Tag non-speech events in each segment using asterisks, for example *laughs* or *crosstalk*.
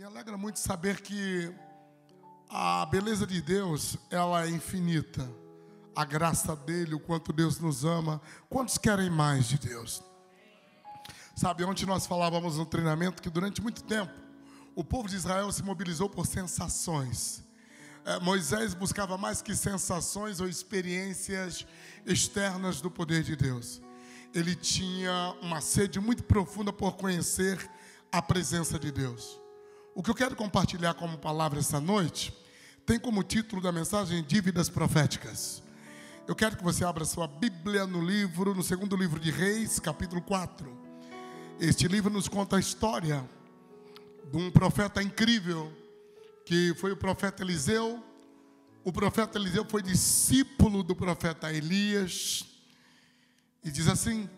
Me alegra muito saber que a beleza de Deus, ela é infinita. A graça dele, o quanto Deus nos ama. Quantos querem mais de Deus? Sabe, ontem nós falávamos no treinamento que durante muito tempo o povo de Israel se mobilizou por sensações. É, Moisés buscava mais que sensações ou experiências externas do poder de Deus. Ele tinha uma sede muito profunda por conhecer a presença de Deus. O que eu quero compartilhar como palavra essa noite tem como título da mensagem Dívidas Proféticas. Eu quero que você abra sua Bíblia no livro, no segundo livro de Reis, capítulo 4. Este livro nos conta a história de um profeta incrível, que foi o profeta Eliseu. O profeta Eliseu foi discípulo do profeta Elias. E diz assim: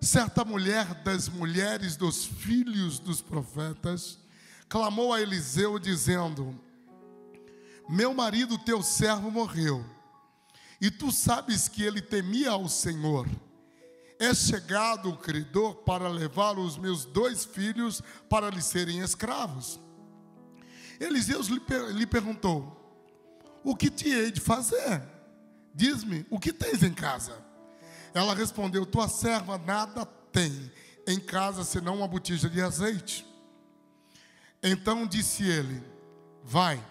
certa mulher das mulheres dos filhos dos profetas clamou a Eliseu, dizendo: Meu marido, teu servo, morreu, e tu sabes que ele temia ao Senhor. É chegado o credor para levar os meus dois filhos para lhe serem escravos. Eliseu lhe, perguntou: O que te hei de fazer? Diz-me, o que tens em casa? Ela respondeu: Tua serva nada tem em casa senão uma botija de azeite. Então disse ele: Vai,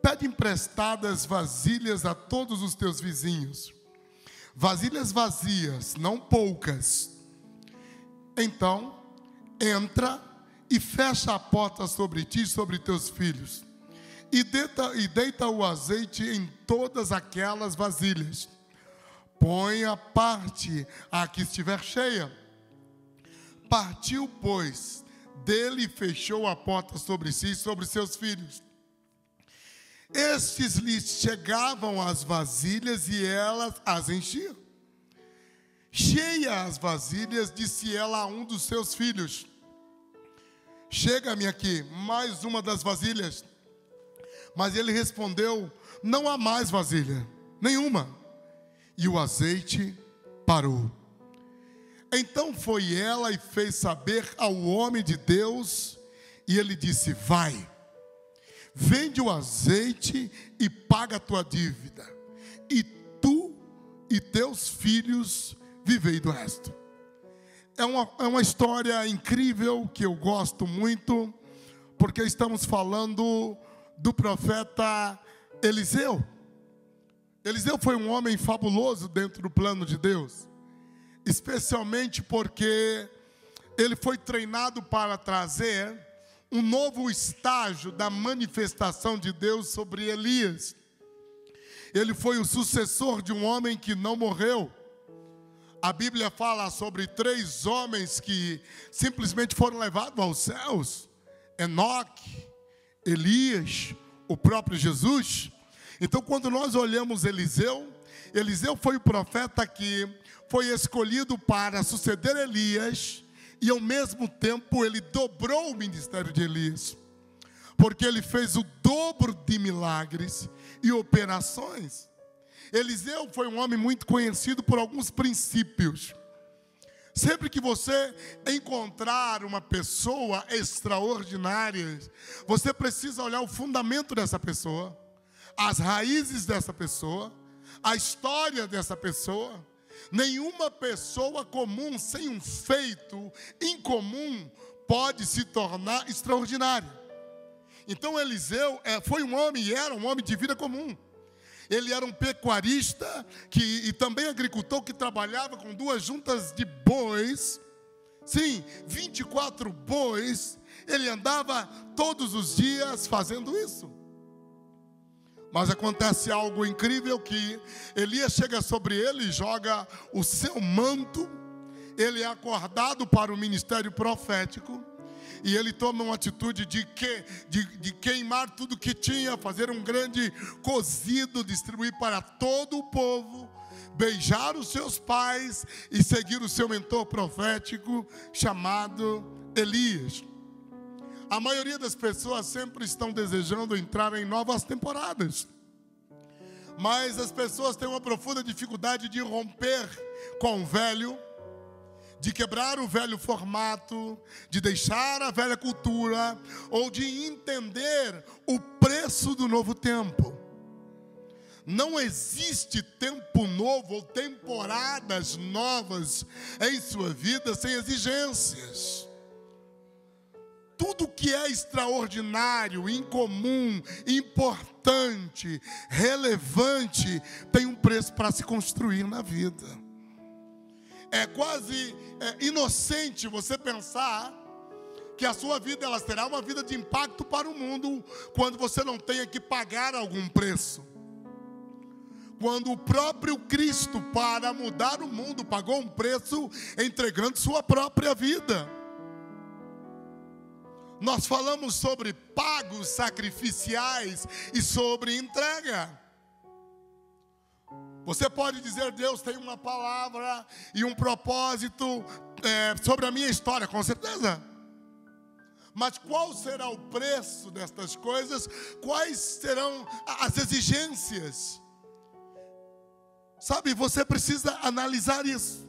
pede emprestadas vasilhas a todos os teus vizinhos, vasilhas vazias, não poucas. Então, entra e fecha a porta sobre ti e sobre teus filhos, e deita, e deita o azeite em todas aquelas vasilhas. Põe a parte a que estiver cheia. Partiu, pois, dele fechou a porta sobre si e sobre seus filhos. Estes lhe chegavam as vasilhas e elas as enchiam. Cheia as vasilhas, disse ela a um dos seus filhos: Chega-me aqui, mais uma das vasilhas. Mas ele respondeu: Não há mais vasilha, nenhuma. E o azeite parou. Então foi ela e fez saber ao homem de Deus, e ele disse: Vai, vende o azeite e paga a tua dívida, e tu e teus filhos vivei do resto. É uma, é uma história incrível que eu gosto muito, porque estamos falando do profeta Eliseu. Eliseu foi um homem fabuloso dentro do plano de Deus especialmente porque ele foi treinado para trazer um novo estágio da manifestação de Deus sobre Elias. Ele foi o sucessor de um homem que não morreu. A Bíblia fala sobre três homens que simplesmente foram levados aos céus: Enoque, Elias, o próprio Jesus. Então, quando nós olhamos Eliseu, Eliseu foi o profeta que foi escolhido para suceder Elias, e ao mesmo tempo ele dobrou o ministério de Elias, porque ele fez o dobro de milagres e operações. Eliseu foi um homem muito conhecido por alguns princípios. Sempre que você encontrar uma pessoa extraordinária, você precisa olhar o fundamento dessa pessoa, as raízes dessa pessoa, a história dessa pessoa. Nenhuma pessoa comum sem um feito incomum pode se tornar extraordinário. Então Eliseu é, foi um homem e era um homem de vida comum. Ele era um pecuarista que, e também agricultor que trabalhava com duas juntas de bois. Sim, 24 bois. Ele andava todos os dias fazendo isso. Mas acontece algo incrível que Elias chega sobre ele e joga o seu manto. Ele é acordado para o ministério profético. E ele toma uma atitude de, que, de, de queimar tudo que tinha, fazer um grande cozido, distribuir para todo o povo, beijar os seus pais e seguir o seu mentor profético chamado Elias. A maioria das pessoas sempre estão desejando entrar em novas temporadas. Mas as pessoas têm uma profunda dificuldade de romper com o velho, de quebrar o velho formato, de deixar a velha cultura ou de entender o preço do novo tempo. Não existe tempo novo ou temporadas novas em sua vida sem exigências. Tudo que é extraordinário, incomum, importante, relevante, tem um preço para se construir na vida. É quase é, inocente você pensar que a sua vida ela será uma vida de impacto para o mundo quando você não tenha que pagar algum preço quando o próprio Cristo, para mudar o mundo, pagou um preço entregando sua própria vida. Nós falamos sobre pagos sacrificiais e sobre entrega. Você pode dizer, Deus tem uma palavra e um propósito é, sobre a minha história, com certeza. Mas qual será o preço destas coisas? Quais serão as exigências? Sabe, você precisa analisar isso.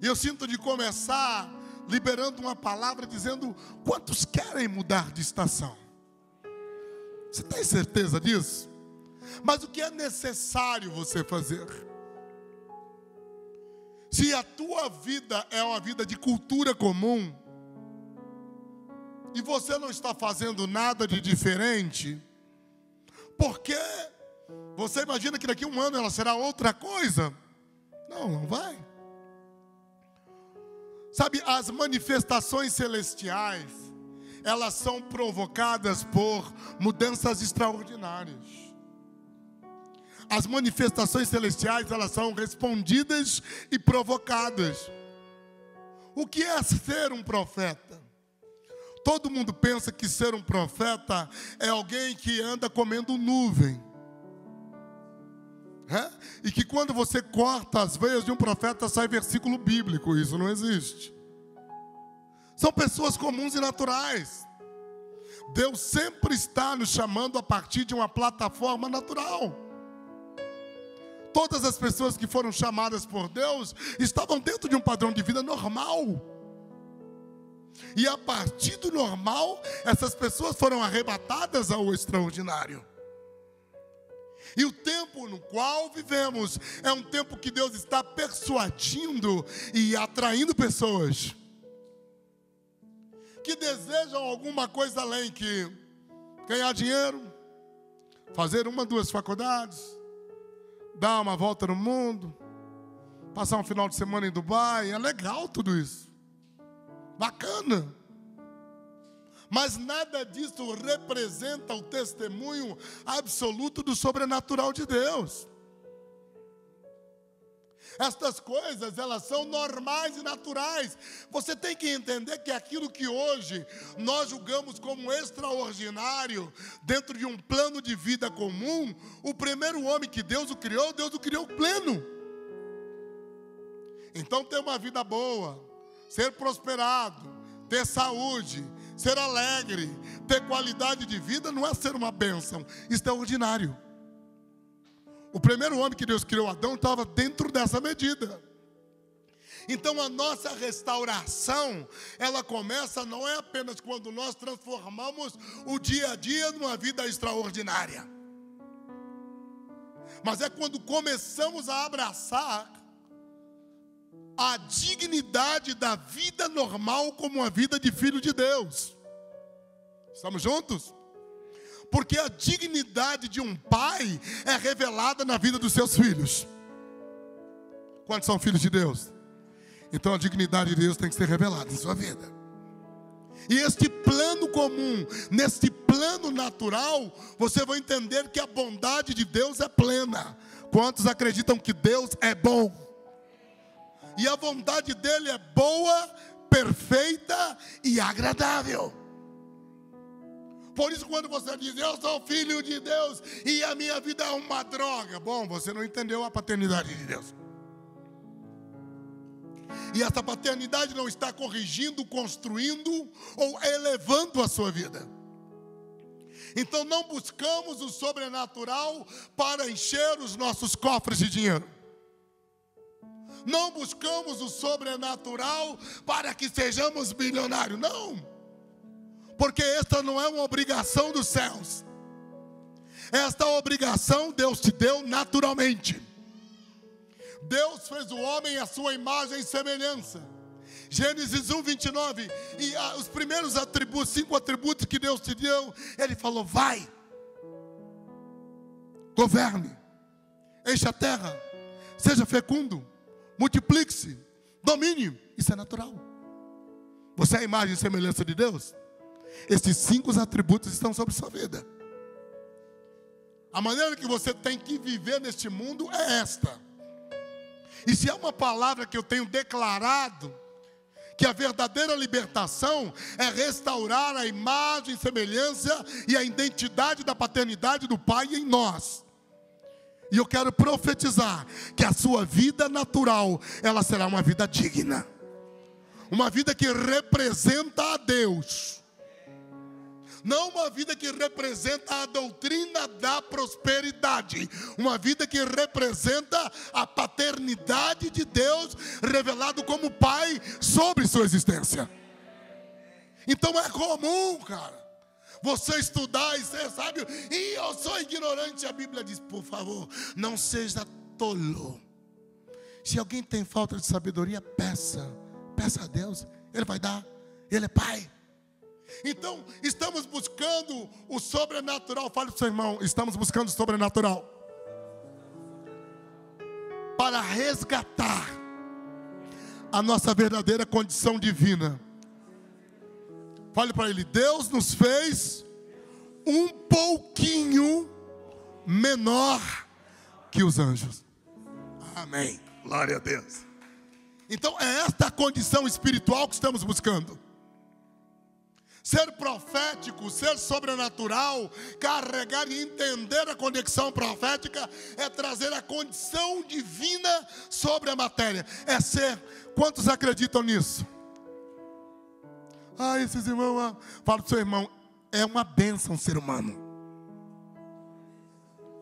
Eu sinto de começar liberando uma palavra dizendo: quantos querem mudar de estação? Você tem certeza disso? Mas o que é necessário você fazer? Se a tua vida é uma vida de cultura comum, e você não está fazendo nada de diferente, por que você imagina que daqui a um ano ela será outra coisa? Não, não vai. Sabe, as manifestações celestiais, elas são provocadas por mudanças extraordinárias. As manifestações celestiais, elas são respondidas e provocadas. O que é ser um profeta? Todo mundo pensa que ser um profeta é alguém que anda comendo nuvem. E que quando você corta as veias de um profeta sai versículo bíblico, isso não existe. São pessoas comuns e naturais. Deus sempre está nos chamando a partir de uma plataforma natural. Todas as pessoas que foram chamadas por Deus estavam dentro de um padrão de vida normal. E a partir do normal, essas pessoas foram arrebatadas ao extraordinário. E o tempo no qual vivemos é um tempo que Deus está persuadindo e atraindo pessoas que desejam alguma coisa além que ganhar dinheiro, fazer uma, duas faculdades, dar uma volta no mundo, passar um final de semana em Dubai. É legal tudo isso. Bacana. Mas nada disso representa o testemunho absoluto do sobrenatural de Deus. Estas coisas, elas são normais e naturais. Você tem que entender que aquilo que hoje nós julgamos como extraordinário, dentro de um plano de vida comum, o primeiro homem que Deus o criou, Deus o criou pleno. Então, ter uma vida boa, ser prosperado, ter saúde, ser alegre, ter qualidade de vida não é ser uma bênção, isso é ordinário. O primeiro homem que Deus criou, Adão, estava dentro dessa medida. Então a nossa restauração, ela começa não é apenas quando nós transformamos o dia a dia numa vida extraordinária. Mas é quando começamos a abraçar a dignidade da vida normal como a vida de filho de Deus. Estamos juntos? Porque a dignidade de um pai é revelada na vida dos seus filhos. Quantos são filhos de Deus? Então a dignidade de Deus tem que ser revelada em sua vida. E este plano comum, neste plano natural, você vai entender que a bondade de Deus é plena. Quantos acreditam que Deus é bom? E a vontade dele é boa, perfeita e agradável. Por isso, quando você diz, eu sou filho de Deus e a minha vida é uma droga, bom, você não entendeu a paternidade de Deus. E essa paternidade não está corrigindo, construindo ou elevando a sua vida. Então não buscamos o sobrenatural para encher os nossos cofres de dinheiro. Não buscamos o sobrenatural para que sejamos bilionários. Não. Porque esta não é uma obrigação dos céus. Esta obrigação Deus te deu naturalmente. Deus fez o homem à sua imagem e semelhança. Gênesis 1, 29. E ah, os primeiros atributos, cinco atributos que Deus te deu, Ele falou: vai, governe, enche a terra, seja fecundo, multiplique-se, domine. Isso é natural. Você é a imagem e semelhança de Deus? Esses cinco atributos estão sobre sua vida. A maneira que você tem que viver neste mundo é esta. E se é uma palavra que eu tenho declarado, que a verdadeira libertação é restaurar a imagem, semelhança e a identidade da paternidade do Pai em nós. E eu quero profetizar que a sua vida natural, ela será uma vida digna. Uma vida que representa a Deus não uma vida que representa a doutrina da prosperidade, uma vida que representa a paternidade de Deus revelado como Pai sobre sua existência. Então é comum, cara, você estudar e ser sábio, e eu sou ignorante. A Bíblia diz, por favor, não seja tolo. Se alguém tem falta de sabedoria, peça, peça a Deus, Ele vai dar, Ele é Pai. Então, estamos buscando o sobrenatural. Fale para o seu irmão: estamos buscando o sobrenatural para resgatar a nossa verdadeira condição divina. Fale para ele: Deus nos fez um pouquinho menor que os anjos. Amém. Glória a Deus. Então é esta a condição espiritual que estamos buscando. Ser profético, ser sobrenatural, carregar e entender a conexão profética é trazer a condição divina sobre a matéria. É ser. Quantos acreditam nisso? Ah, esses irmãos, ah, fala para o seu irmão, é uma bênção ser humano.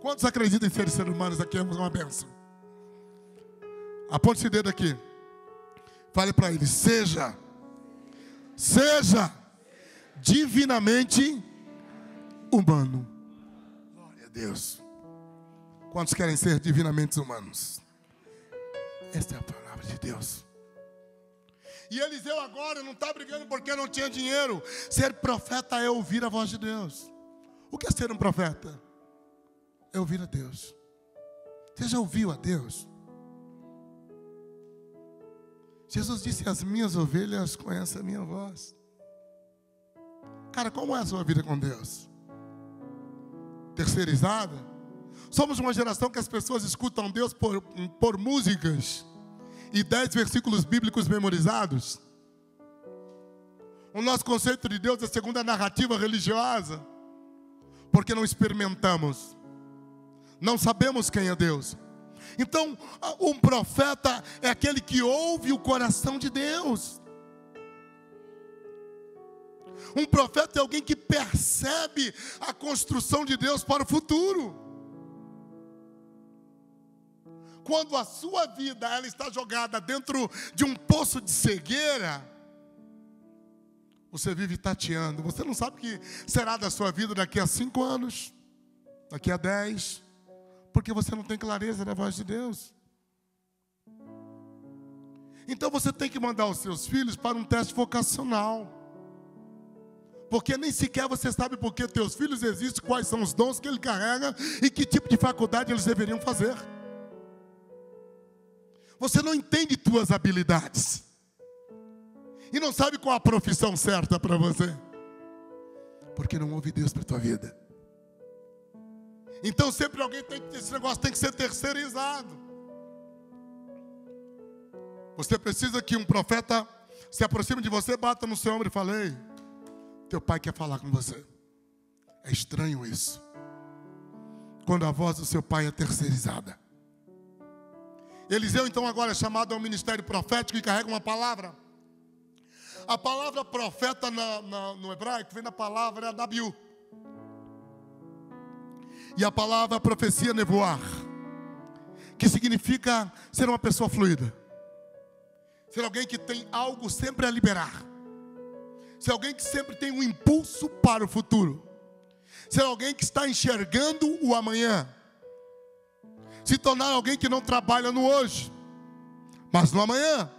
Quantos acreditam em ser seres humanos aqui? É uma bênção. Aponte esse dedo aqui. Fale para ele: seja, seja divinamente humano. Glória a Deus. Quantos querem ser divinamente humanos? Esta é a palavra de Deus. E Eliseu agora não está brigando porque não tinha dinheiro. Ser profeta é ouvir a voz de Deus. O que é ser um profeta? É ouvir a Deus. Você já ouviu a Deus? Jesus disse: As minhas ovelhas conhecem a minha voz. Cara, como é a sua vida com Deus? Terceirizada? Somos uma geração que as pessoas escutam Deus por, por músicas e dez versículos bíblicos memorizados. O nosso conceito de Deus é segundo a narrativa religiosa, porque não experimentamos, não sabemos quem é Deus. Então, um profeta é aquele que ouve o coração de Deus. Um profeta é alguém que percebe a construção de Deus para o futuro. Quando a sua vida ela está jogada dentro de um poço de cegueira, você vive tateando. Você não sabe o que será da sua vida daqui a cinco anos, daqui a dez, porque você não tem clareza da voz de Deus. Então você tem que mandar os seus filhos para um teste vocacional. Porque nem sequer você sabe por que teus filhos existem, quais são os dons que ele carrega e que tipo de faculdade eles deveriam fazer. Você não entende tuas habilidades. E não sabe qual a profissão certa para você. Porque não ouve Deus para tua vida. Então sempre alguém tem que esse negócio tem que ser terceirizado. Você precisa que um profeta se aproxime de você, bata no seu ombro e fale: teu pai quer falar com você. É estranho isso. Quando a voz do seu pai é terceirizada. Eliseu, então, agora é chamado ao ministério profético e carrega uma palavra. A palavra profeta na, na, no hebraico vem da palavra Nabiu. E a palavra profecia nevoar, que significa ser uma pessoa fluida. ser alguém que tem algo sempre a liberar, ser alguém que sempre tem um impulso para o futuro, ser alguém que está enxergando o amanhã, se tornar alguém que não trabalha no hoje, mas no amanhã.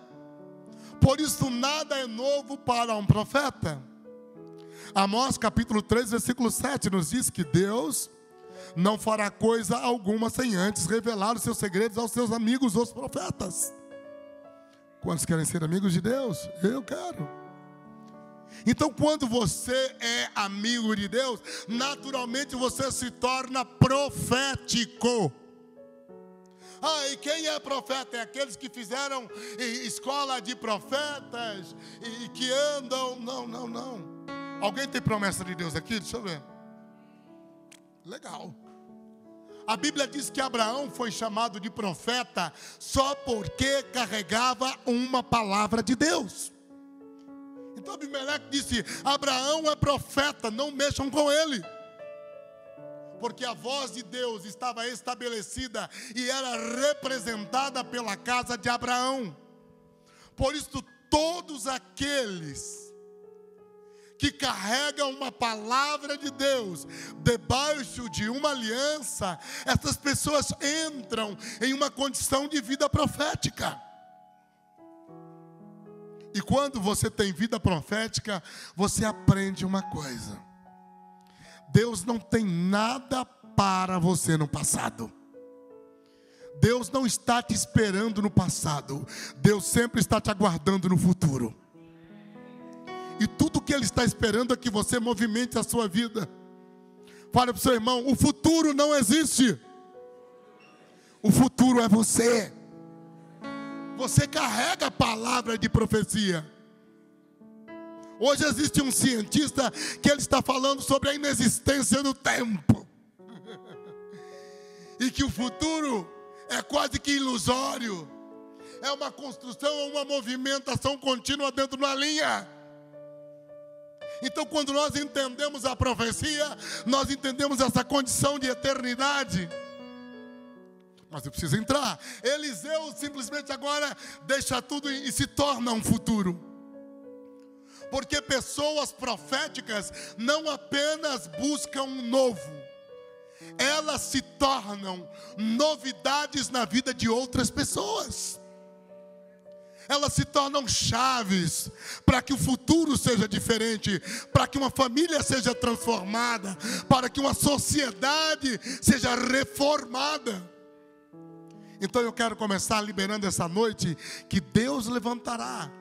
Por isso, nada é novo para um profeta. Amós capítulo 3, versículo 7 nos diz que Deus não fará coisa alguma sem antes revelar os seus segredos aos seus amigos, os profetas. Quantos querem ser amigos de Deus? Eu quero. Então, quando você é amigo de Deus, naturalmente você se torna profético. Ah, e quem é profeta? É aqueles que fizeram escola de profetas e que andam. Não, não, não. Alguém tem promessa de Deus aqui? Deixa eu ver. Legal. A Bíblia diz que Abraão foi chamado de profeta só porque carregava uma palavra de Deus. Então Abimeleque disse: Abraão é profeta, não mexam com ele. Porque a voz de Deus estava estabelecida e era representada pela casa de Abraão. Por isso, todos aqueles que carrega uma palavra de Deus debaixo de uma aliança, essas pessoas entram em uma condição de vida profética. E quando você tem vida profética, você aprende uma coisa: Deus não tem nada para você no passado. Deus não está te esperando no passado, Deus sempre está te aguardando no futuro. E tudo que Ele está esperando é que você movimente a sua vida. Fale para o seu irmão: o futuro não existe. O futuro é você. Você carrega a palavra de profecia. Hoje existe um cientista que ele está falando sobre a inexistência do tempo. *laughs* e que o futuro é quase que ilusório. É uma construção, uma movimentação contínua dentro de uma linha. Então, quando nós entendemos a profecia, nós entendemos essa condição de eternidade. Mas eu preciso entrar. Eliseu simplesmente agora deixa tudo e se torna um futuro. Porque pessoas proféticas não apenas buscam um novo, elas se tornam novidades na vida de outras pessoas elas se tornam chaves para que o futuro seja diferente, para que uma família seja transformada, para que uma sociedade seja reformada. Então eu quero começar liberando essa noite que Deus levantará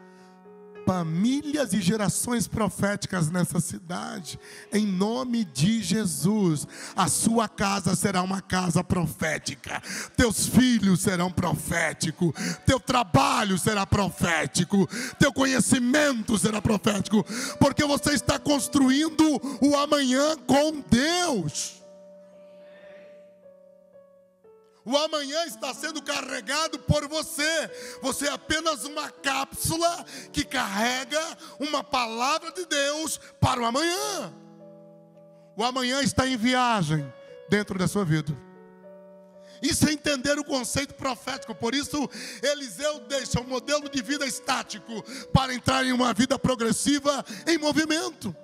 famílias e gerações proféticas nessa cidade, em nome de Jesus. A sua casa será uma casa profética, teus filhos serão proféticos, teu trabalho será profético, teu conhecimento será profético, porque você está construindo o amanhã com Deus. O amanhã está sendo carregado por você. Você é apenas uma cápsula que carrega uma palavra de Deus para o amanhã. O amanhã está em viagem dentro da sua vida. Isso é entender o conceito profético. Por isso, Eliseu deixa um modelo de vida estático para entrar em uma vida progressiva em movimento.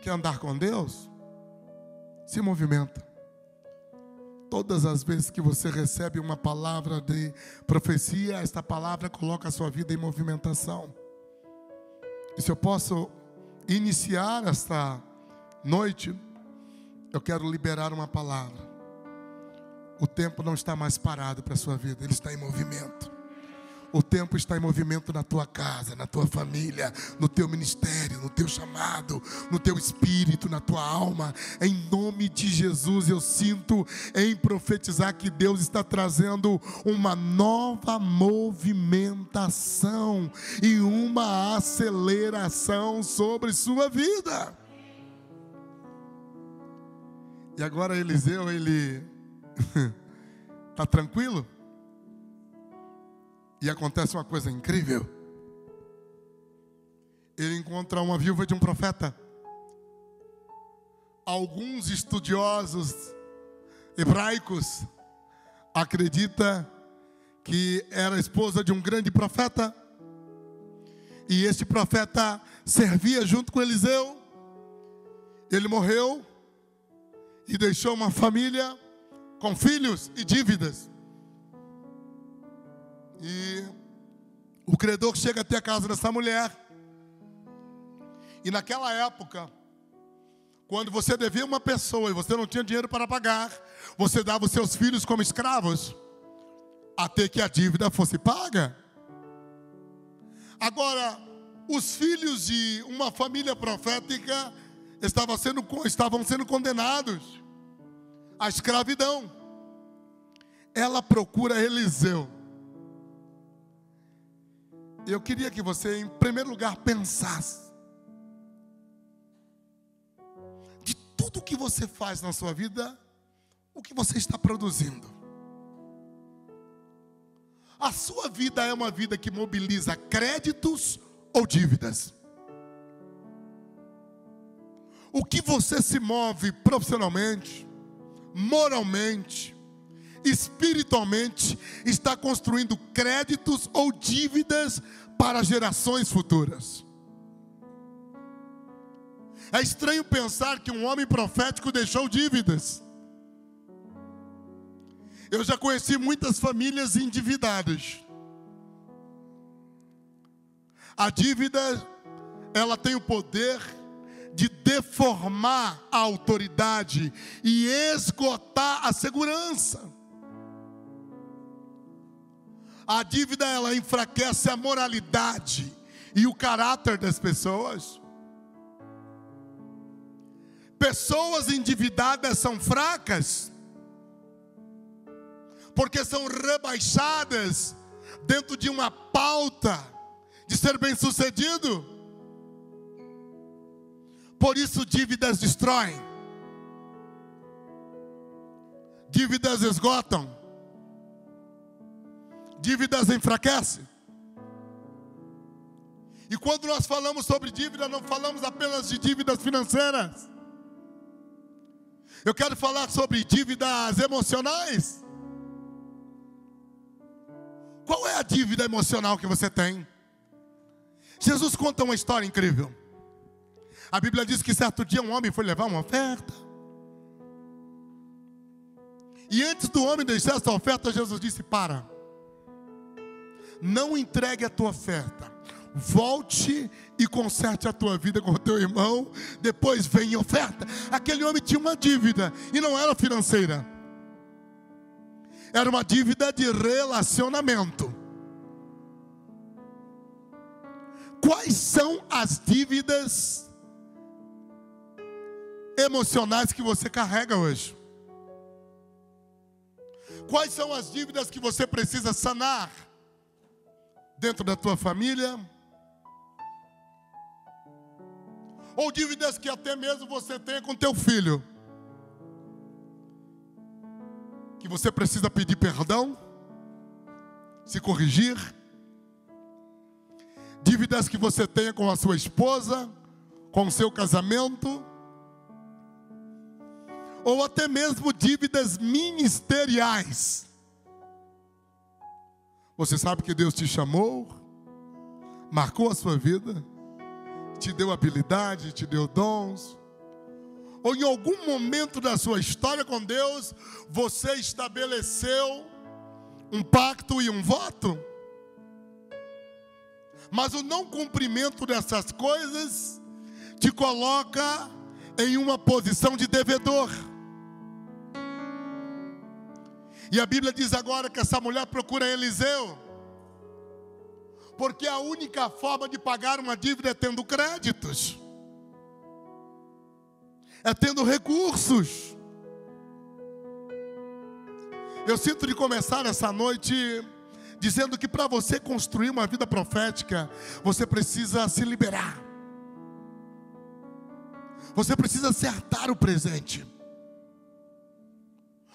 Quer andar com Deus? Se movimenta. Todas as vezes que você recebe uma palavra de profecia, esta palavra coloca a sua vida em movimentação. E se eu posso iniciar esta noite, eu quero liberar uma palavra. O tempo não está mais parado para a sua vida, ele está em movimento. O tempo está em movimento na tua casa, na tua família, no teu ministério, no teu chamado, no teu espírito, na tua alma. Em nome de Jesus, eu sinto em profetizar que Deus está trazendo uma nova movimentação e uma aceleração sobre sua vida. E agora Eliseu, ele está *laughs* tranquilo? E acontece uma coisa incrível. Ele encontra uma viúva de um profeta. Alguns estudiosos hebraicos acreditam que era esposa de um grande profeta. E este profeta servia junto com Eliseu. Ele morreu e deixou uma família com filhos e dívidas. E o credor chega até a casa dessa mulher. E naquela época, quando você devia uma pessoa e você não tinha dinheiro para pagar, você dava os seus filhos como escravos, até que a dívida fosse paga. Agora, os filhos de uma família profética estavam sendo, estavam sendo condenados à escravidão. Ela procura Eliseu. Eu queria que você, em primeiro lugar, pensasse tudo que você faz na sua vida, o que você está produzindo. A sua vida é uma vida que mobiliza créditos ou dívidas. O que você se move profissionalmente, moralmente, espiritualmente, está construindo créditos ou dívidas para gerações futuras. É estranho pensar que um homem profético deixou dívidas. Eu já conheci muitas famílias endividadas. A dívida, ela tem o poder de deformar a autoridade e esgotar a segurança. A dívida ela enfraquece a moralidade e o caráter das pessoas. Pessoas endividadas são fracas, porque são rebaixadas dentro de uma pauta de ser bem-sucedido. Por isso, dívidas destroem, dívidas esgotam, dívidas enfraquecem. E quando nós falamos sobre dívida, não falamos apenas de dívidas financeiras. Eu quero falar sobre dívidas emocionais. Qual é a dívida emocional que você tem? Jesus conta uma história incrível. A Bíblia diz que certo dia um homem foi levar uma oferta. E antes do homem deixar essa oferta, Jesus disse: Para, não entregue a tua oferta volte e conserte a tua vida com o teu irmão, depois vem oferta. Aquele homem tinha uma dívida e não era financeira, era uma dívida de relacionamento. Quais são as dívidas emocionais que você carrega hoje? Quais são as dívidas que você precisa sanar dentro da tua família? ou dívidas que até mesmo você tenha com teu filho, que você precisa pedir perdão, se corrigir, dívidas que você tenha com a sua esposa, com o seu casamento, ou até mesmo dívidas ministeriais. Você sabe que Deus te chamou, marcou a sua vida, te deu habilidade, te deu dons. Ou em algum momento da sua história com Deus, você estabeleceu um pacto e um voto. Mas o não cumprimento dessas coisas te coloca em uma posição de devedor. E a Bíblia diz agora que essa mulher procura Eliseu porque a única forma de pagar uma dívida é tendo créditos, é tendo recursos. Eu sinto de começar essa noite dizendo que para você construir uma vida profética, você precisa se liberar. Você precisa acertar o presente.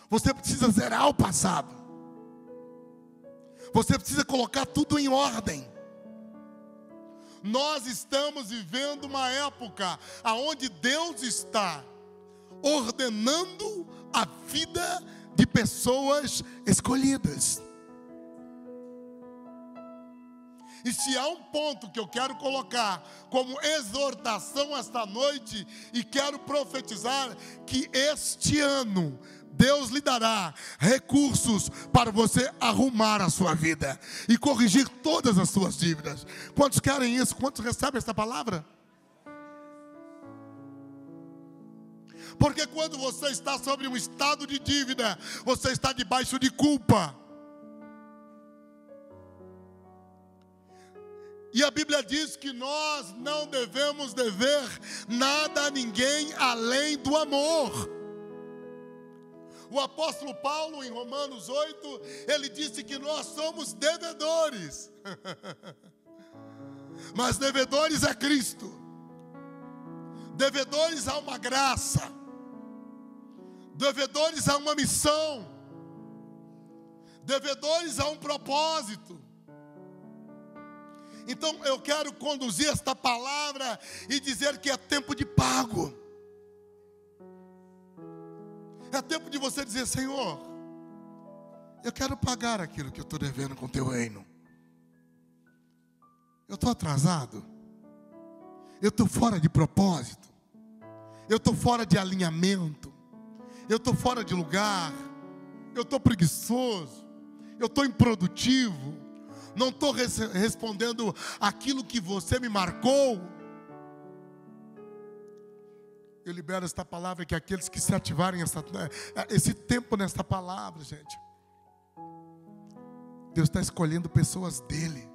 Você precisa zerar o passado. Você precisa colocar tudo em ordem. Nós estamos vivendo uma época aonde Deus está ordenando a vida de pessoas escolhidas. E se há um ponto que eu quero colocar como exortação esta noite, e quero profetizar que este ano Deus lhe dará recursos para você arrumar a sua vida e corrigir todas as suas dívidas. Quantos querem isso? Quantos recebem esta palavra? Porque quando você está sobre um estado de dívida, você está debaixo de culpa. E a Bíblia diz que nós não devemos dever nada a ninguém além do amor. O apóstolo Paulo, em Romanos 8, ele disse que nós somos devedores. *laughs* Mas devedores é Cristo. Devedores a uma graça. Devedores a uma missão. Devedores a um propósito. Então eu quero conduzir esta palavra e dizer que é tempo de pago. É tempo de você dizer: Senhor, eu quero pagar aquilo que eu estou devendo com o teu reino. Eu estou atrasado. Eu estou fora de propósito. Eu estou fora de alinhamento. Eu estou fora de lugar. Eu estou preguiçoso. Eu estou improdutivo não estou res respondendo aquilo que você me marcou. Eu libero esta palavra que aqueles que se ativarem essa, eh, esse tempo nesta palavra, gente. Deus está escolhendo pessoas dele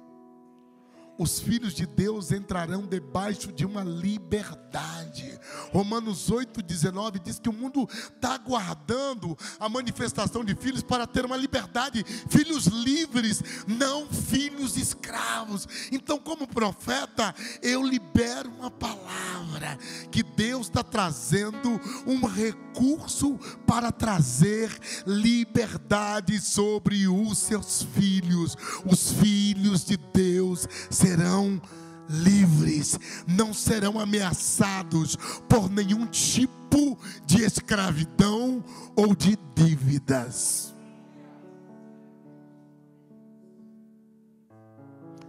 os filhos de Deus entrarão debaixo de uma liberdade. Romanos 8,19 diz que o mundo está aguardando a manifestação de filhos para ter uma liberdade, filhos livres, não filhos escravos. Então, como profeta, eu libero uma palavra que Deus está trazendo um recurso para trazer liberdade sobre os seus filhos, os filhos de Deus serão livres, não serão ameaçados por nenhum tipo de escravidão ou de dívidas.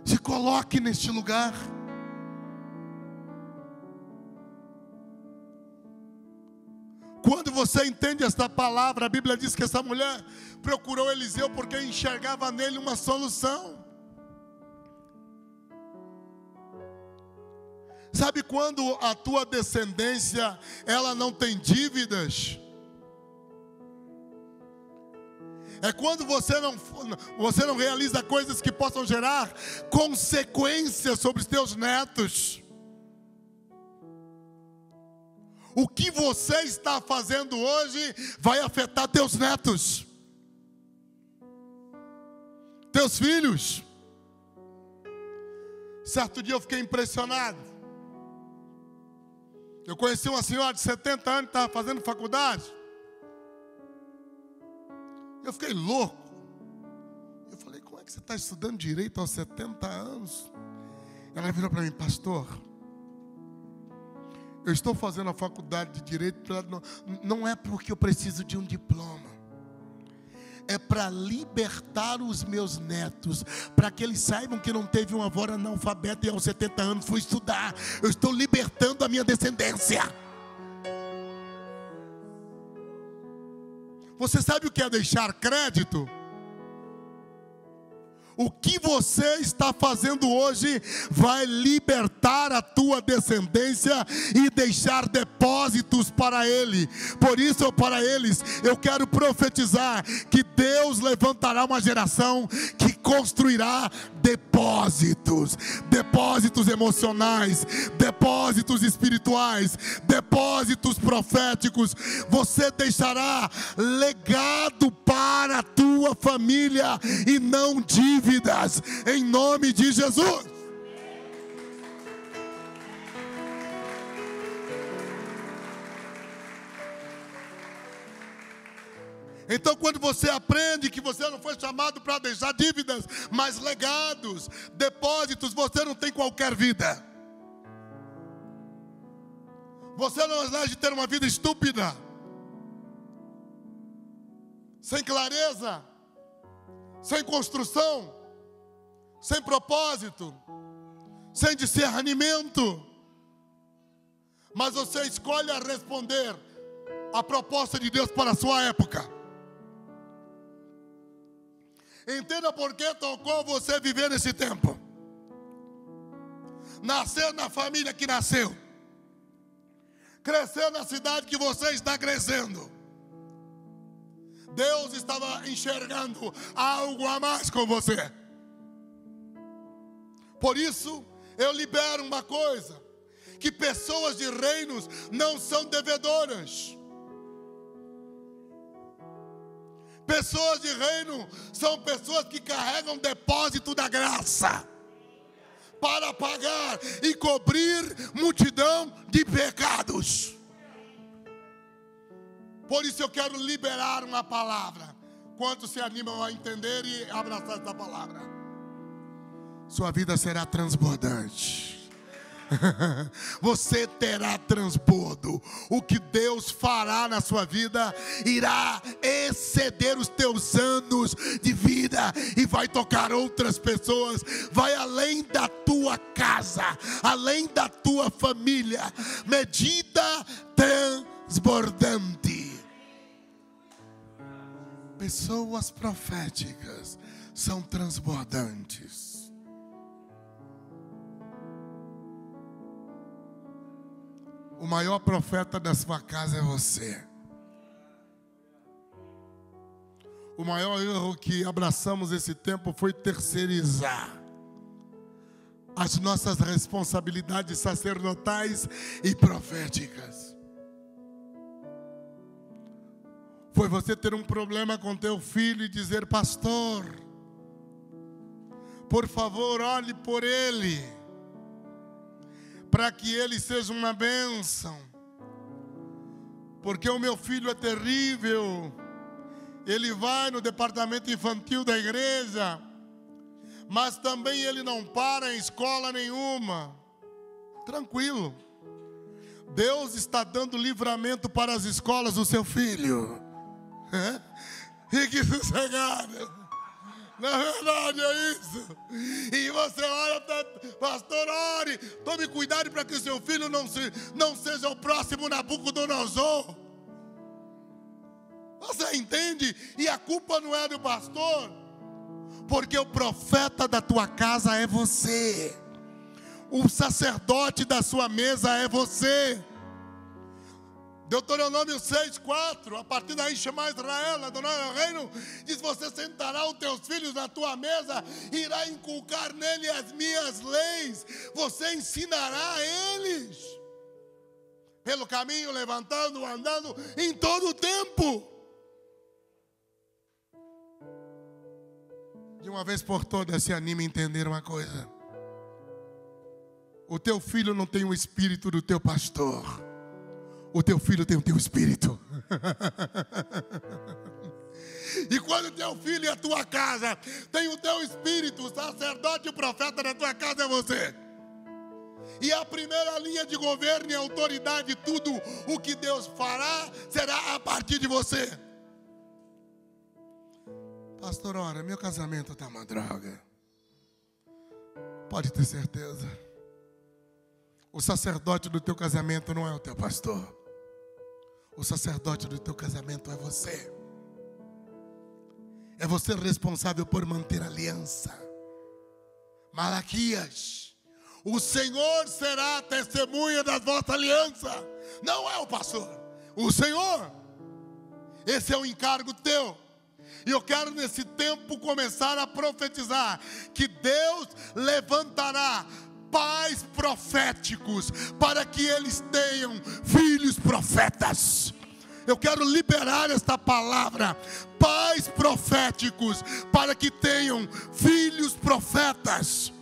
Se coloque neste lugar. Quando você entende esta palavra, a Bíblia diz que essa mulher procurou Eliseu porque enxergava nele uma solução. Sabe quando a tua descendência ela não tem dívidas? É quando você não, você não realiza coisas que possam gerar consequências sobre os teus netos. O que você está fazendo hoje vai afetar teus netos, teus filhos. Certo dia eu fiquei impressionado. Eu conheci uma senhora de 70 anos que estava fazendo faculdade. Eu fiquei louco. Eu falei, como é que você está estudando direito aos 70 anos? Ela virou para mim, pastor. Eu estou fazendo a faculdade de direito, não, não é porque eu preciso de um diploma é para libertar os meus netos, para que eles saibam que não teve uma avó analfabeta e aos 70 anos foi estudar. Eu estou libertando a minha descendência. Você sabe o que é deixar crédito? O que você está fazendo hoje vai libertar a tua descendência e deixar depósitos para ele. Por isso, para eles, eu quero profetizar que Deus levantará uma geração que construirá depósitos, depósitos emocionais, depósitos espirituais, depósitos proféticos. Você deixará legado para a tua família e não dívidas, em nome de Jesus. Então, quando você aprende que você não foi chamado para deixar dívidas, mas legados, depósitos, você não tem qualquer vida. Você não elege ter uma vida estúpida, sem clareza, sem construção, sem propósito, sem discernimento. Mas você escolhe a responder a proposta de Deus para a sua época. Entenda por que tocou você viver nesse tempo. Nascer na família que nasceu. Crescer na cidade que você está crescendo. Deus estava enxergando algo a mais com você. Por isso, eu libero uma coisa: que pessoas de reinos não são devedoras. Pessoas de reino são pessoas que carregam depósito da graça para pagar e cobrir multidão de pecados. Por isso eu quero liberar uma palavra. Quantos se animam a entender e abraçar essa palavra? Sua vida será transbordante. *laughs* Você terá transbordo. O que Deus fará na sua vida irá exceder os teus anos de vida e vai tocar outras pessoas. Vai além da tua casa, além da tua família. Medida transbordante. Pessoas proféticas são transbordantes. O maior profeta da sua casa é você. O maior erro que abraçamos esse tempo foi terceirizar as nossas responsabilidades sacerdotais e proféticas. Foi você ter um problema com teu filho e dizer, pastor, por favor, olhe por ele para que ele seja uma bênção. Porque o meu filho é terrível. Ele vai no departamento infantil da igreja, mas também ele não para em escola nenhuma. Tranquilo. Deus está dando livramento para as escolas do seu filho. *laughs* É? Fique sossegado. Na verdade é isso. E você olha, pastor, ore, tome cuidado para que o seu filho não, se, não seja o próximo Nabucodonosor. Você entende? E a culpa não é do pastor, porque o profeta da tua casa é você, o sacerdote da sua mesa é você. Deuteronômio 6, 4, a partir daí chamar Israel, adorar o reino, diz: Você sentará os teus filhos na tua mesa, irá inculcar nele as minhas leis, você ensinará a eles, pelo caminho, levantando, andando, em todo o tempo. De uma vez por todas, se anime a entender uma coisa: o teu filho não tem o espírito do teu pastor o teu filho tem o teu espírito. E quando teu filho e a tua casa tem o teu espírito, o sacerdote e o profeta da tua casa é você. E a primeira linha de governo e autoridade, tudo o que Deus fará será a partir de você. Pastor, ora, meu casamento está uma droga. Pode ter certeza. O sacerdote do teu casamento não é o teu pastor. O sacerdote do teu casamento é você. É você responsável por manter a aliança. Malaquias, o Senhor será testemunha da vossa aliança. Não é o pastor, o Senhor. Esse é o encargo teu. E eu quero nesse tempo começar a profetizar que Deus levantará pais proféticos, para que eles tenham filhos profetas. Eu quero liberar esta palavra, pais proféticos, para que tenham filhos profetas.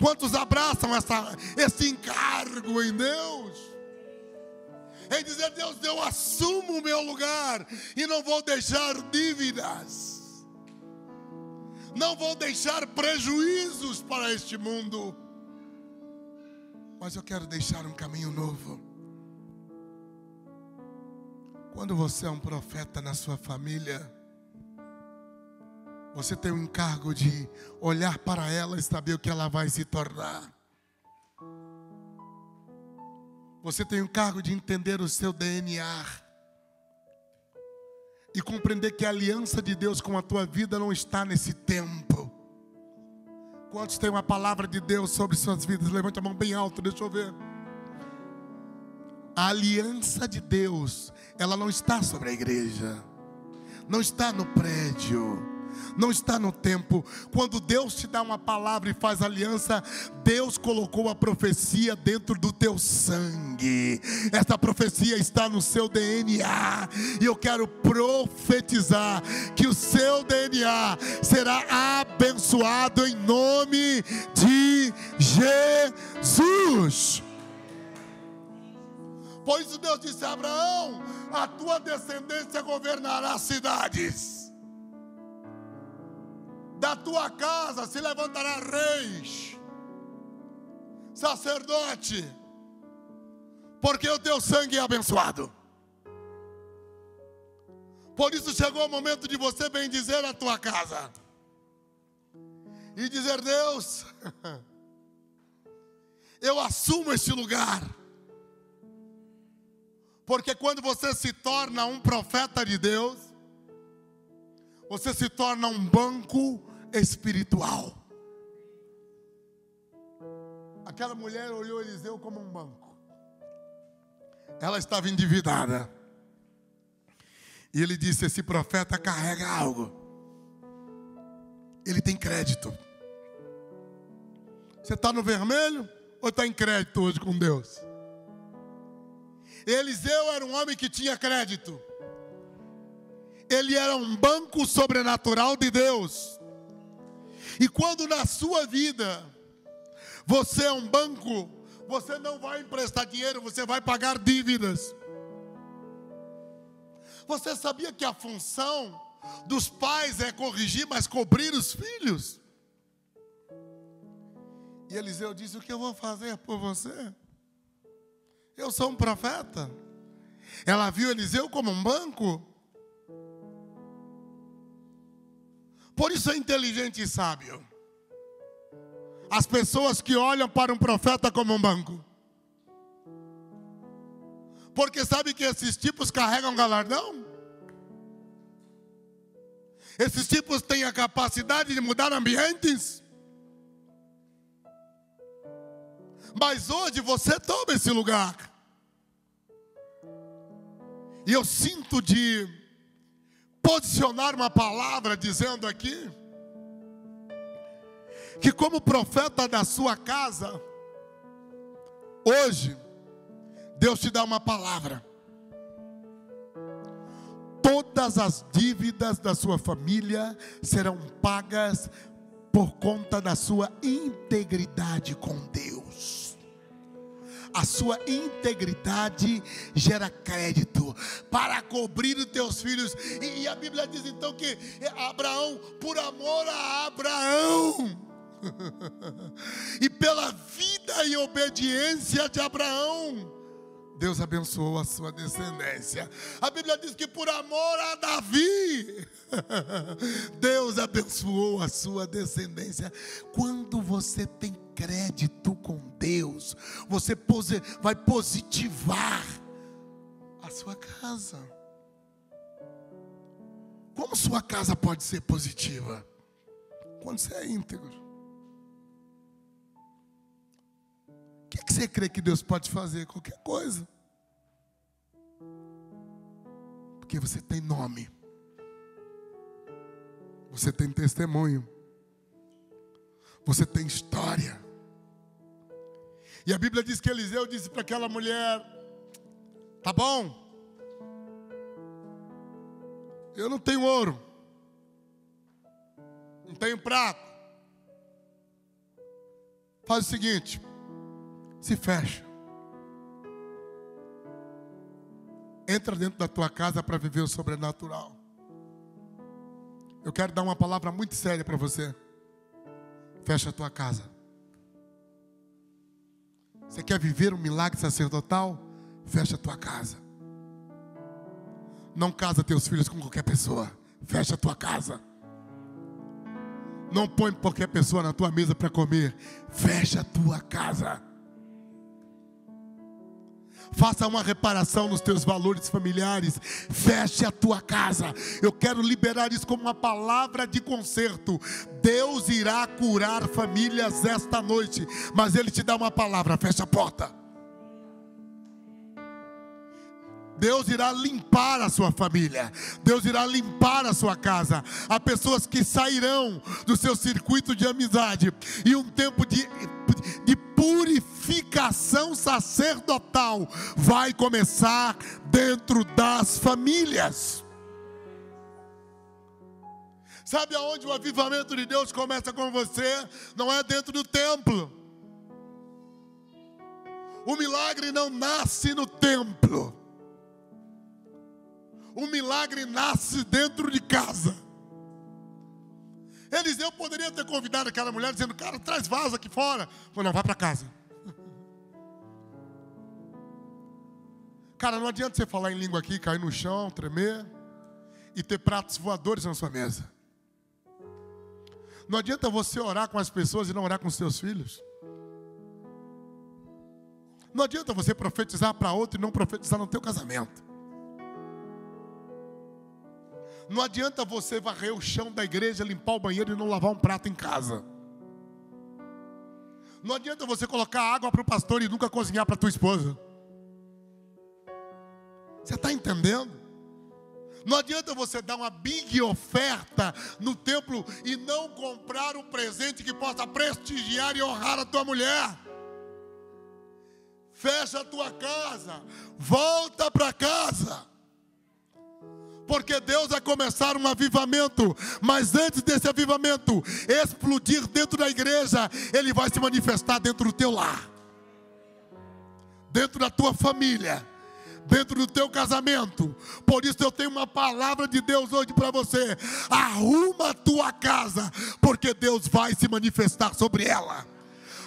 Quantos abraçam essa, esse encargo em Deus? Em dizer, Deus, eu assumo o meu lugar e não vou deixar dívidas, não vou deixar prejuízos para este mundo mas eu quero deixar um caminho novo. Quando você é um profeta na sua família, Você tem o encargo de olhar para ela e saber o que ela vai se tornar. Você tem o encargo de entender o seu DNA e compreender que a aliança de Deus com a tua vida não está nesse tempo. Quantos têm uma palavra de Deus sobre suas vidas? Levante a mão bem alto, deixa eu ver. A aliança de Deus, ela não está sobre a igreja, não está no prédio não está no tempo. Quando Deus te dá uma palavra e faz aliança, Deus colocou a profecia dentro do teu sangue. Essa profecia está no seu DNA. E eu quero profetizar que o seu DNA será abençoado em nome de Jesus. Por isso Deus disse a Abraão: a tua descendência governará cidades da tua casa se levantará reis, sacerdote, porque o teu sangue é abençoado. Por isso chegou o momento de você bendizer a tua casa e dizer: Deus, *laughs* eu assumo este lugar. Porque quando você se torna um profeta de Deus, você se torna um banco espiritual. Aquela mulher olhou Eliseu como um banco. Ela estava endividada. E ele disse: Esse profeta carrega algo. Ele tem crédito. Você está no vermelho ou está em crédito hoje com Deus? Eliseu era um homem que tinha crédito. Ele era um banco sobrenatural de Deus. E quando na sua vida você é um banco, você não vai emprestar dinheiro, você vai pagar dívidas. Você sabia que a função dos pais é corrigir, mas cobrir os filhos? E Eliseu disse: O que eu vou fazer por você? Eu sou um profeta. Ela viu Eliseu como um banco. Por isso é inteligente e sábio. As pessoas que olham para um profeta como um banco. Porque sabe que esses tipos carregam galardão? Esses tipos têm a capacidade de mudar ambientes. Mas hoje você toma esse lugar. E eu sinto de posicionar uma palavra dizendo aqui que como profeta da sua casa, hoje Deus te dá uma palavra. Todas as dívidas da sua família serão pagas por conta da sua integridade com Deus a sua integridade gera crédito para cobrir os teus filhos. E, e a Bíblia diz então que Abraão, por amor a Abraão, *laughs* e pela vida e obediência de Abraão, Deus abençoou a sua descendência. A Bíblia diz que por amor a Davi, *laughs* Deus abençoou a sua descendência. Quando você tem crédito com Deus, você vai positivar a sua casa. Como sua casa pode ser positiva? Quando você é íntegro. Que, você crê que Deus pode fazer? Qualquer coisa. Porque você tem nome. Você tem testemunho. Você tem história. E a Bíblia diz que Eliseu disse para aquela mulher: Tá bom, eu não tenho ouro, não tenho prata. Faz o seguinte: se fecha. Entra dentro da tua casa para viver o sobrenatural. Eu quero dar uma palavra muito séria para você. Fecha a tua casa. Você quer viver um milagre sacerdotal? Fecha a tua casa. Não casa teus filhos com qualquer pessoa. Fecha a tua casa. Não põe qualquer pessoa na tua mesa para comer. Fecha a tua casa. Faça uma reparação nos teus valores familiares. Feche a tua casa. Eu quero liberar isso como uma palavra de conserto. Deus irá curar famílias esta noite. Mas Ele te dá uma palavra: fecha a porta. Deus irá limpar a sua família, Deus irá limpar a sua casa. Há pessoas que sairão do seu circuito de amizade e um tempo de, de purificação sacerdotal vai começar dentro das famílias. Sabe aonde o avivamento de Deus começa com você? Não é dentro do templo. O milagre não nasce no templo. O milagre nasce dentro de casa. Eliseu poderia ter convidado aquela mulher dizendo: Cara, traz vaso aqui fora. Falou: Não, vai para casa. Cara, não adianta você falar em língua aqui, cair no chão, tremer e ter pratos voadores na sua mesa. Não adianta você orar com as pessoas e não orar com os seus filhos. Não adianta você profetizar para outro e não profetizar no teu casamento. Não adianta você varrer o chão da igreja, limpar o banheiro e não lavar um prato em casa. Não adianta você colocar água para o pastor e nunca cozinhar para tua esposa. Você está entendendo? Não adianta você dar uma big oferta no templo e não comprar um presente que possa prestigiar e honrar a tua mulher. Fecha a tua casa, volta para casa porque Deus vai começar um avivamento, mas antes desse avivamento explodir dentro da igreja, ele vai se manifestar dentro do teu lar, dentro da tua família, dentro do teu casamento. Por isso eu tenho uma palavra de Deus hoje para você: arruma a tua casa, porque Deus vai se manifestar sobre ela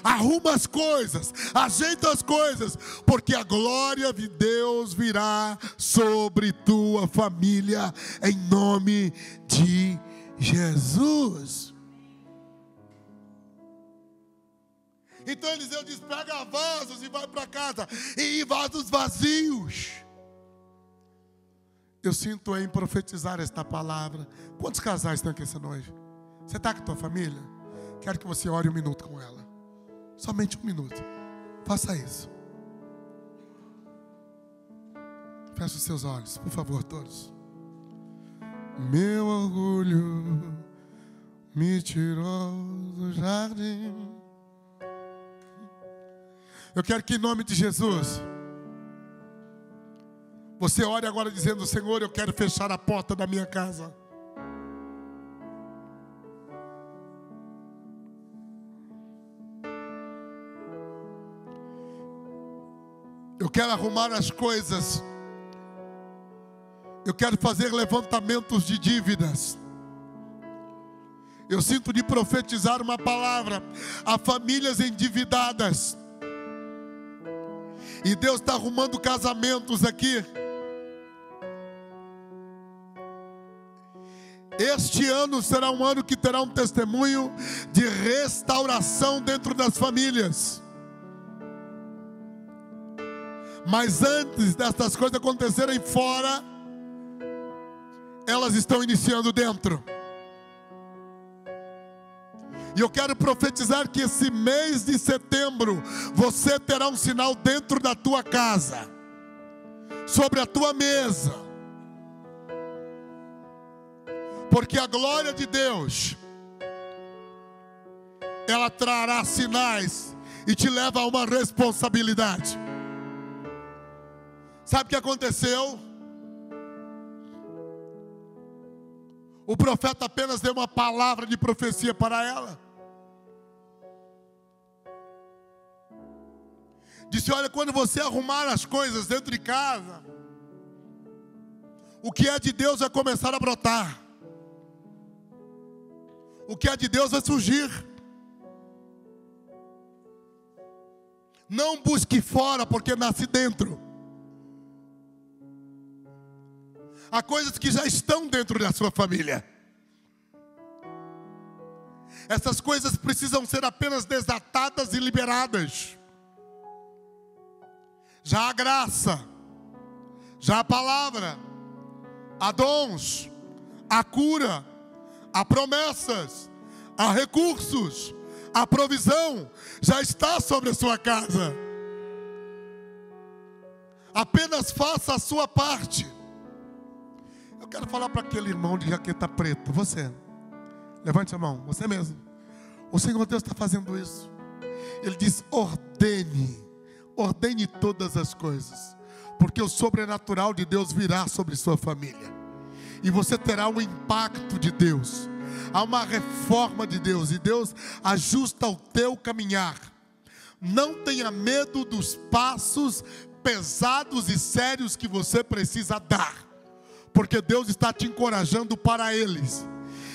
arruma as coisas, ajeita as coisas, porque a glória de Deus virá sobre tua família, em nome de Jesus. Então Eliseu diz: pega vasos e vai para casa, e vasos vazios. Eu sinto em profetizar esta palavra. Quantos casais estão aqui essa noite? Você está com a tua família? Quero que você ore um minuto com ela. Somente um minuto. Faça isso. Feche os seus olhos, por favor, todos. Meu orgulho me tirou do jardim. Eu quero que em nome de Jesus, você ore agora dizendo: Senhor, eu quero fechar a porta da minha casa. Eu quero arrumar as coisas. Eu quero fazer levantamentos de dívidas. Eu sinto de profetizar uma palavra a famílias endividadas. E Deus está arrumando casamentos aqui. Este ano será um ano que terá um testemunho de restauração dentro das famílias. Mas antes destas coisas acontecerem fora, elas estão iniciando dentro. E eu quero profetizar que esse mês de setembro você terá um sinal dentro da tua casa, sobre a tua mesa. Porque a glória de Deus ela trará sinais e te leva a uma responsabilidade. Sabe o que aconteceu? O profeta apenas deu uma palavra de profecia para ela. Disse: Olha, quando você arrumar as coisas dentro de casa, o que é de Deus vai começar a brotar. O que é de Deus vai surgir. Não busque fora, porque nasce dentro. Há coisas que já estão dentro da sua família. Essas coisas precisam ser apenas desatadas e liberadas. Já a graça, já a palavra, há dons, há cura, há promessas, há recursos, há provisão, já está sobre a sua casa. Apenas faça a sua parte. Quero falar para aquele irmão de jaqueta preta, você. Levante a mão, você mesmo. O Senhor Deus está fazendo isso. Ele diz: ordene, ordene todas as coisas, porque o sobrenatural de Deus virá sobre sua família, e você terá o impacto de Deus. Há uma reforma de Deus, e Deus ajusta o teu caminhar. Não tenha medo dos passos pesados e sérios que você precisa dar, porque Deus está te encorajando para eles.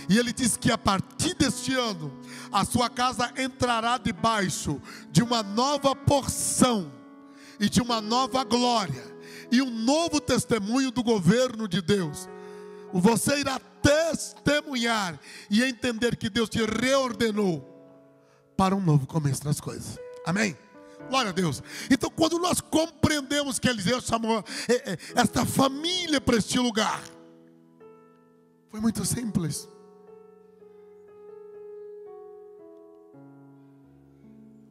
E ele diz que a partir deste ano, a sua casa entrará debaixo de uma nova porção e de uma nova glória e um novo testemunho do governo de Deus. Você irá testemunhar e entender que Deus te reordenou para um novo começo das coisas. Amém? Glória a Deus. Então, quando nós compreendemos que Eliseu chamou é, é, esta família para este lugar, foi muito simples.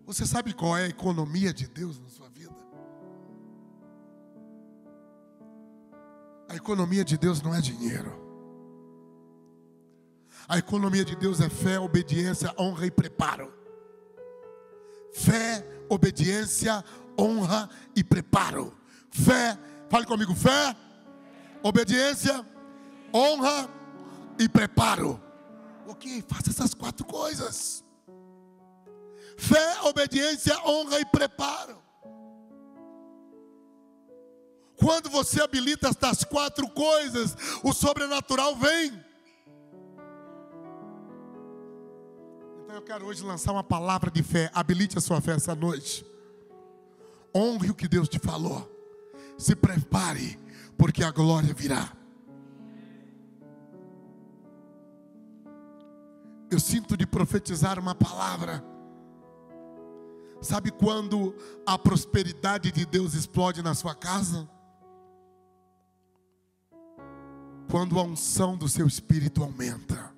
Você sabe qual é a economia de Deus na sua vida? A economia de Deus não é dinheiro. A economia de Deus é fé, obediência, honra e preparo. Fé, obediência, honra e preparo. Fé, fale comigo, fé, obediência, honra e preparo. Ok, faça essas quatro coisas. Fé, obediência, honra e preparo. Quando você habilita estas quatro coisas, o sobrenatural vem. Então eu quero hoje lançar uma palavra de fé. Habilite a sua fé essa noite. Honre o que Deus te falou. Se prepare, porque a glória virá. Eu sinto de profetizar uma palavra Sabe quando a prosperidade de Deus explode na sua casa? Quando a unção do seu espírito aumenta.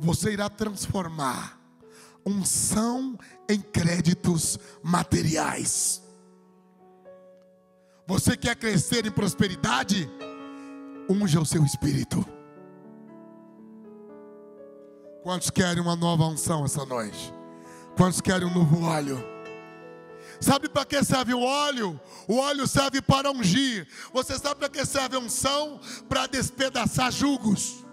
Você irá transformar unção em créditos materiais. Você quer crescer em prosperidade? Unja o seu espírito. Quantos querem uma nova unção essa noite? Quantos querem um novo óleo? Sabe para que serve o óleo? O óleo serve para ungir. Você sabe para que serve a unção? Para despedaçar jugos.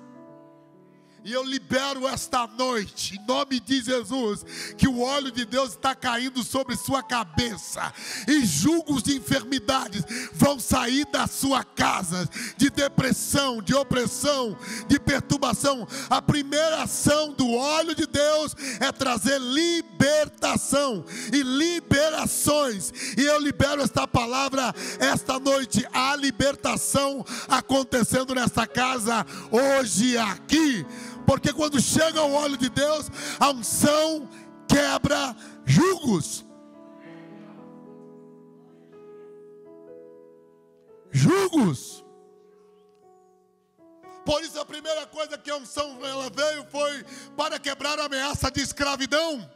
E eu libero esta noite, em nome de Jesus, que o óleo de Deus está caindo sobre sua cabeça, e julgos de enfermidades vão sair da sua casa, de depressão, de opressão, de perturbação. A primeira ação do óleo de Deus é trazer libertação e liberações. E eu libero esta palavra esta noite, a libertação acontecendo nesta casa, hoje aqui porque quando chega o óleo de Deus, a unção quebra julgos. Julgos. Por isso a primeira coisa que a unção ela veio foi para quebrar a ameaça de escravidão.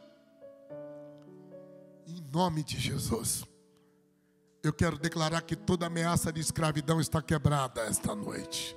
Em nome de Jesus. Eu quero declarar que toda ameaça de escravidão está quebrada esta noite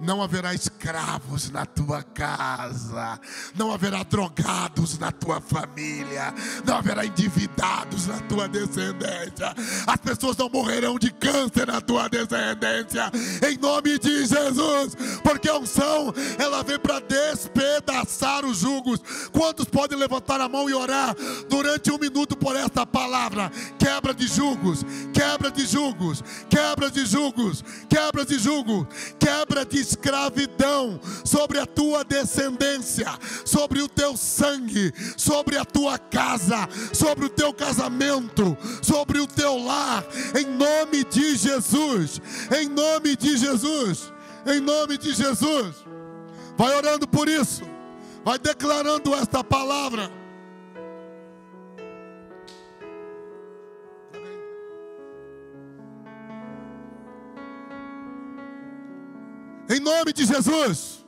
não haverá escravos na tua casa, não haverá drogados na tua família, não haverá endividados na tua descendência, as pessoas não morrerão de câncer na tua descendência, em nome de Jesus, porque a unção ela vem para despedaçar os jugos. Quantos podem levantar a mão e orar durante um minuto por esta palavra? Quebra de jugos, quebra de jugos, quebra de jugos, quebra de jugos, quebra de escravidão sobre a tua descendência, sobre o teu sangue, sobre a tua casa, sobre o teu casamento, sobre o teu lar, em nome de Jesus, em nome de Jesus. Em nome de Jesus. Vai orando por isso. Vai declarando esta palavra. Em nome de Jesus.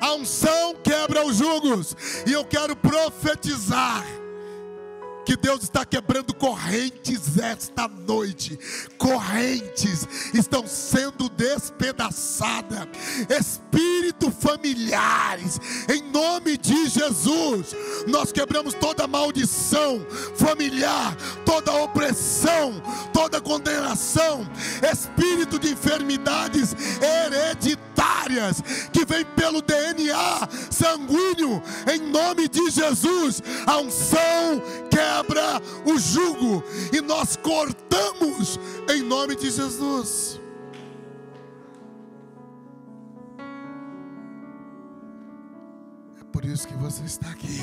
A unção quebra os jugos. E eu quero profetizar que Deus está quebrando correntes esta noite. Correntes estão sendo despedaçadas. Espírito familiares, em nome de Jesus, nós quebramos toda maldição familiar, toda opressão, toda condenação, espírito de enfermidades hereditárias que vem pelo DNA sanguíneo, em nome de Jesus. A unção quebra o jugo e nós cortamos em nome de Jesus. É por isso que você está aqui.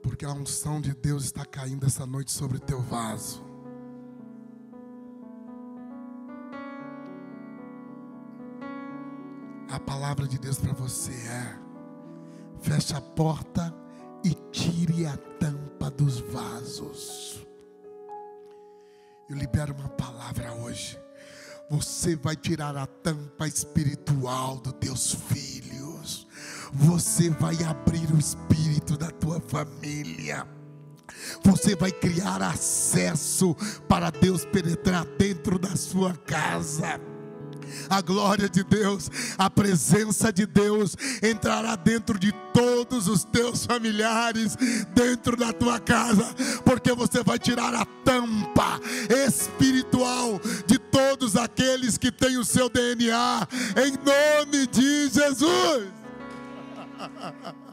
Porque a unção de Deus está caindo essa noite sobre o teu vaso. A palavra de Deus para você é: feche a porta e tire a tampa dos vasos. Eu libero uma palavra hoje. Você vai tirar a tampa espiritual dos teus filhos. Você vai abrir o espírito da tua família. Você vai criar acesso para Deus penetrar dentro da sua casa a glória de Deus, a presença de Deus entrará dentro de todos os teus familiares, dentro da tua casa, porque você vai tirar a tampa espiritual de todos aqueles que têm o seu DNA, em nome de Jesus. *laughs*